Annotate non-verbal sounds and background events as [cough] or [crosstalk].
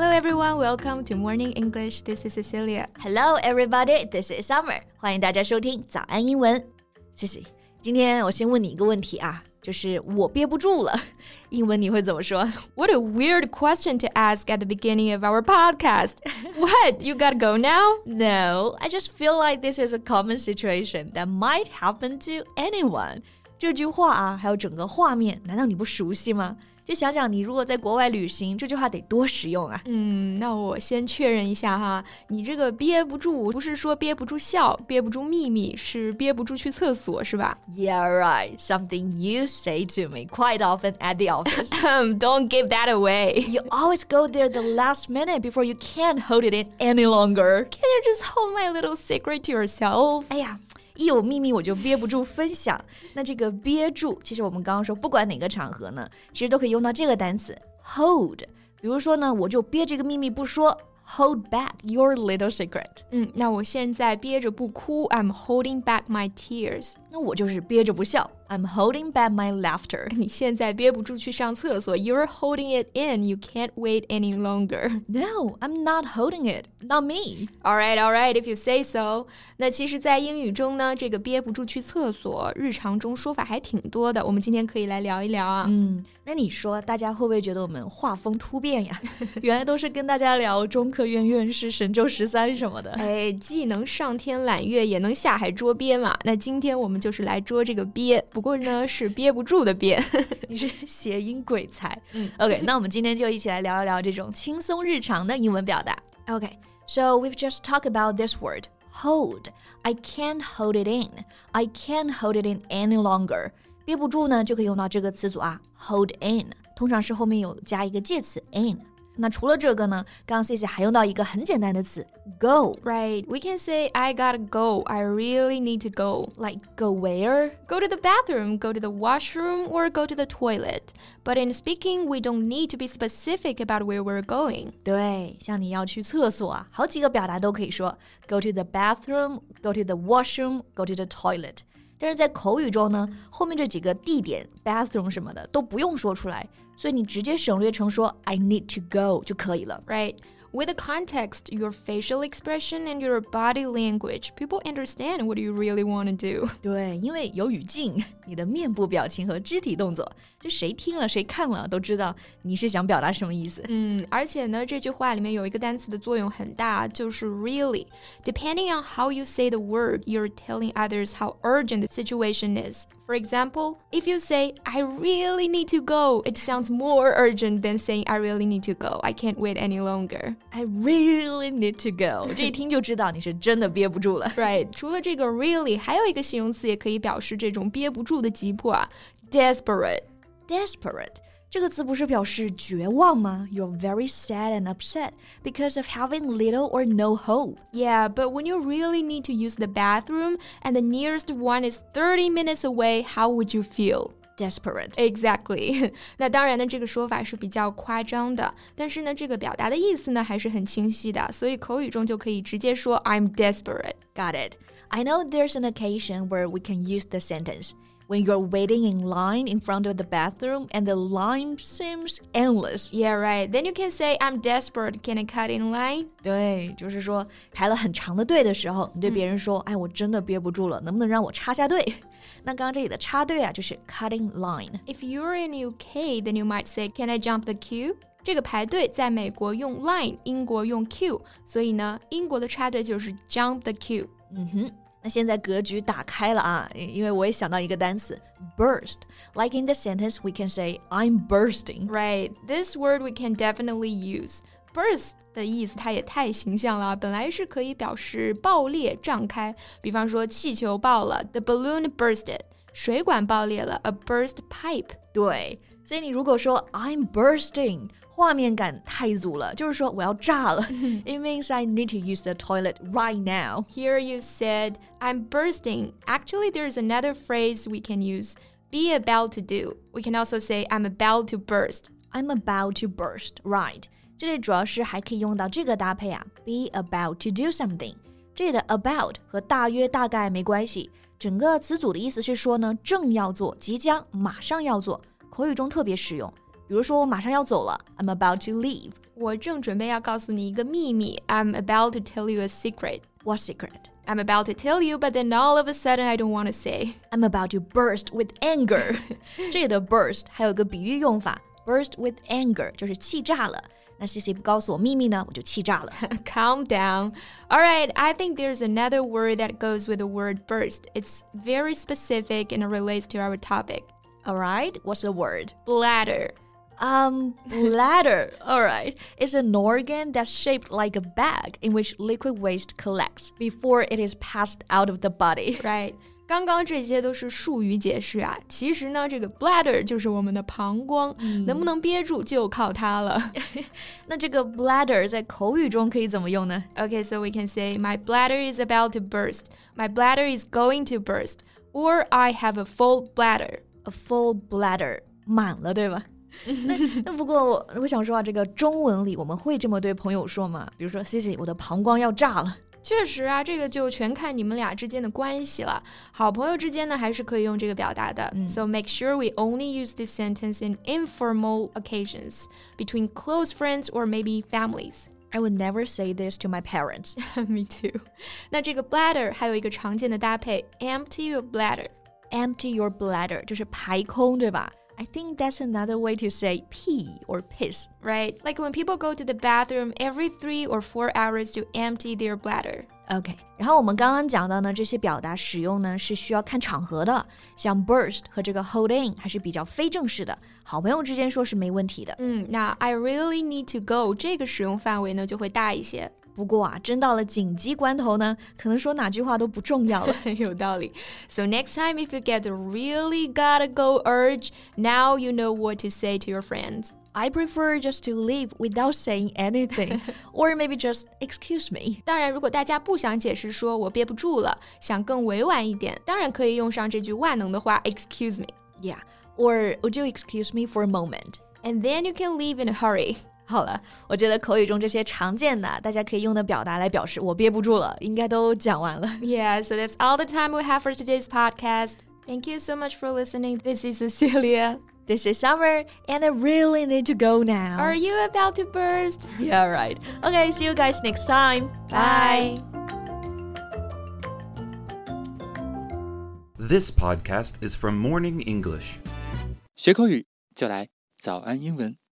Hello everyone, welcome to Morning English. This is Cecilia. Hello everybody, this is Summer. 欢迎大家收听早安英文。谢谢。今天我先问你一个问题啊，就是我憋不住了，英文你会怎么说？What [laughs] a weird question to ask at the beginning of our podcast. [laughs] what? You gotta go now? No, I just feel like this is a common situation that might happen to anyone. 这句话啊，还有整个画面，难道你不熟悉吗？就想想你如果在国外旅行，这句话得多实用啊！嗯，那我先确认一下哈，你这个憋不住，不是说憋不住笑，憋不住秘密，是憋不住去厕所，是吧？Yeah, right. Something you say to me quite often at the office. Don't give that away. You always go there the last minute before you can't hold it in any longer. Can you just hold my little secret to yourself? 哎呀。一有秘密我就憋不住分享。那这个憋住，其实我们刚刚说，不管哪个场合呢，其实都可以用到这个单词 hold。比如说呢，我就憋这个秘密不说。Hold back your little secret。嗯，那我现在憋着不哭，I'm holding back my tears。那我就是憋着不笑，I'm holding back my laughter。[laughs] 你现在憋不住去上厕所，You're holding it in. You can't wait any longer. [laughs] No, I'm not holding it. Not me. All right, all right, if you say so. 那其实，在英语中呢，这个憋不住去厕所，日常中说法还挺多的。我们今天可以来聊一聊啊。嗯，那你说大家会不会觉得我们画风突变呀？[laughs] 原来都是跟大家聊中科院院士神舟十三什么的。哎，既能上天揽月，也能下海捉鳖嘛。那今天我们就是来捉这个鳖，不过呢是憋不住的憋。你是谐音鬼才。OK，那我们今天就一起来聊一聊这种轻松日常的英文表达。OK，so [laughs] [laughs] we've just talked about this word hold. I can't hold it in. I can't hold it in any longer. 憋不住呢，就可以用到这个词组啊，hold in，通常是后面有加一个介词 in。 那除了这个呢，刚刚 C C 还用到一个很简单的词 go。Right, we can say I gotta go. I really need to go. Like go where? Go to the bathroom, go to the washroom, or go to the toilet. But in speaking, we don't need to be specific about where we're going. 对，像你要去厕所啊，好几个表达都可以说 go to the bathroom, go to the washroom, go to the toilet。 但是在口语中呢，后面这几个地点 bathroom 什么的都不用说出来，所以你直接省略成说 I need to go 就可以了。Right. With the context, your facial expression and your body language, people understand what you really want to do. [laughs] 对，因为有语境，你的面部表情和肢体动作，就谁听了谁看了都知道你是想表达什么意思。嗯，而且呢，这句话里面有一个单词的作用很大，就是 really. Depending on how you say the word, you're telling others how urgent the situation is. For example, if you say, I really need to go, it sounds more urgent than saying, I really need to go. I can't wait any longer. I really need to go. 这一听就知道你是真的憋不住了。Right. 除了这个 [laughs] really，还有一个形容词也可以表示这种憋不住的急迫啊，desperate。Desperate 这个词不是表示绝望吗？You're very sad and upset because of having little or no hope. Yeah, but when you really need to use the bathroom and the nearest one is 30 minutes away, how would you feel? Desperate. Exactly. [laughs] 那当然呢，这个说法是比较夸张的，但是呢，这个表达的意思呢还是很清晰的，所以口语中就可以直接说 I'm desperate. Got it. I know there's an occasion where we can use the sentence when you're waiting in line in front of the bathroom and the line seems endless. Yeah, right. Then you can say, I'm desperate. Can I cut in line? 对，就是说排了很长的队的时候，你对别人说：“哎，我真的憋不住了，能不能让我插下队？”那刚刚这里的插队啊，就是 [laughs] [laughs] cutting line. If you're in UK, then you might say, Can I jump the queue? 这个排队在美国用 line，英国用 queue，所以呢，英国的插队就是 jump the queue。嗯哼。 那现在格局打开了啊，因为我也想到一个单词 burst。Like in the sentence, we can say I'm bursting. Right, this word we can definitely use. Burst 的意思它也太形象了，本来是可以表示爆裂、胀开，比方说气球爆了，the balloon bursted；水管爆裂了，a burst pipe。对，所以你如果说 I'm bursting。 画面感太足了，就是说我要炸了。[laughs] It means I need to use the toilet right now. Here you said I'm bursting. Actually, there's another phrase we can use. Be about to do. We can also say I'm about to burst. I'm about to burst. Right. 这里主要是还可以用到这个搭配啊，be about to do something。这里的 about 和大约、大概没关系，整个词组的意思是说呢，正要做，即将，马上要做，口语中特别实用。 比如说我马上要走了，I'm about to leave。我正准备要告诉你一个秘密，I'm about to tell you a secret。What secret? I'm about to tell you, but then all of a sudden I don't want to say. I'm about to burst with anger. [laughs] 这里的 burst 还有个比喻用法，burst with anger 就是气炸了。那 CC [laughs] 不告诉我秘密呢，我就气炸了。Calm down. All right, I think there's another word that goes with the word burst. It's very specific and it relates to our topic. All right, what's the word? Bladder. Um, bladder. [laughs] All right. It's an organ that's shaped like a bag in which liquid waste collects before it is passed out of the body. [laughs] Right. 刚刚这些都是术语解释啊，其实呢，这个 bladder 就是我们的膀胱，嗯、能不能憋住就靠它了。那这个 [laughs] bladder 在口语中可以怎么用呢？Okay, so we can say my bladder is about to burst. My bladder is going to burst. Or I have a full bladder. A full bladder 满了，对吧？ 那那不过我我想说啊，这个中文里我们会这么对朋友说吗？比如说谢谢我的膀胱要炸了。确实啊，这个就全看你们俩之间的关系了。好朋友之间呢，还是可以用这个表达的。嗯、so make sure we only use this sentence in informal occasions between close friends or maybe families. I would never say this to my parents. Me too. 那这个 bladder 还有一个常见的搭配，empty your bladder。Empty your bladder 就是排空，对吧 ？I think that's another way to say pee or piss. Right, like when people go to the bathroom every three or four hours to empty their bladder. OK，然后我们刚刚讲到呢，这些表达使用呢是需要看场合的，像 burst 和这个 hold in 还是比较非正式的，好朋友之间说是没问题的。嗯，那 I really need to go 这个使用范围呢就会大一些。 不过啊，真到了紧急关头呢，可能说哪句话都不重要了。有道理。So [laughs] next time if you get the really gotta go urge, now you know what to say to your friends. I prefer just to leave without saying anything, [laughs] or maybe just excuse me. 当然，如果大家不想解释说我憋不住了，想更委婉一点，当然可以用上这句万能的话，excuse me. Yeah, or would you excuse me for a moment? And then you can leave in a hurry. 好了，我觉得口语中这些常见的大家可以用的表达来表示我憋不住了，应该都讲完了。Yeah, so that's all the time we have for today's podcast. Thank you so much for listening. This is Cecilia. This is Summer, and I really need to go now. Are you about to burst? [laughs] Yeah, right. Okay, see you guys next time. Bye. This podcast is from Morning English. 学口语就来早安英文。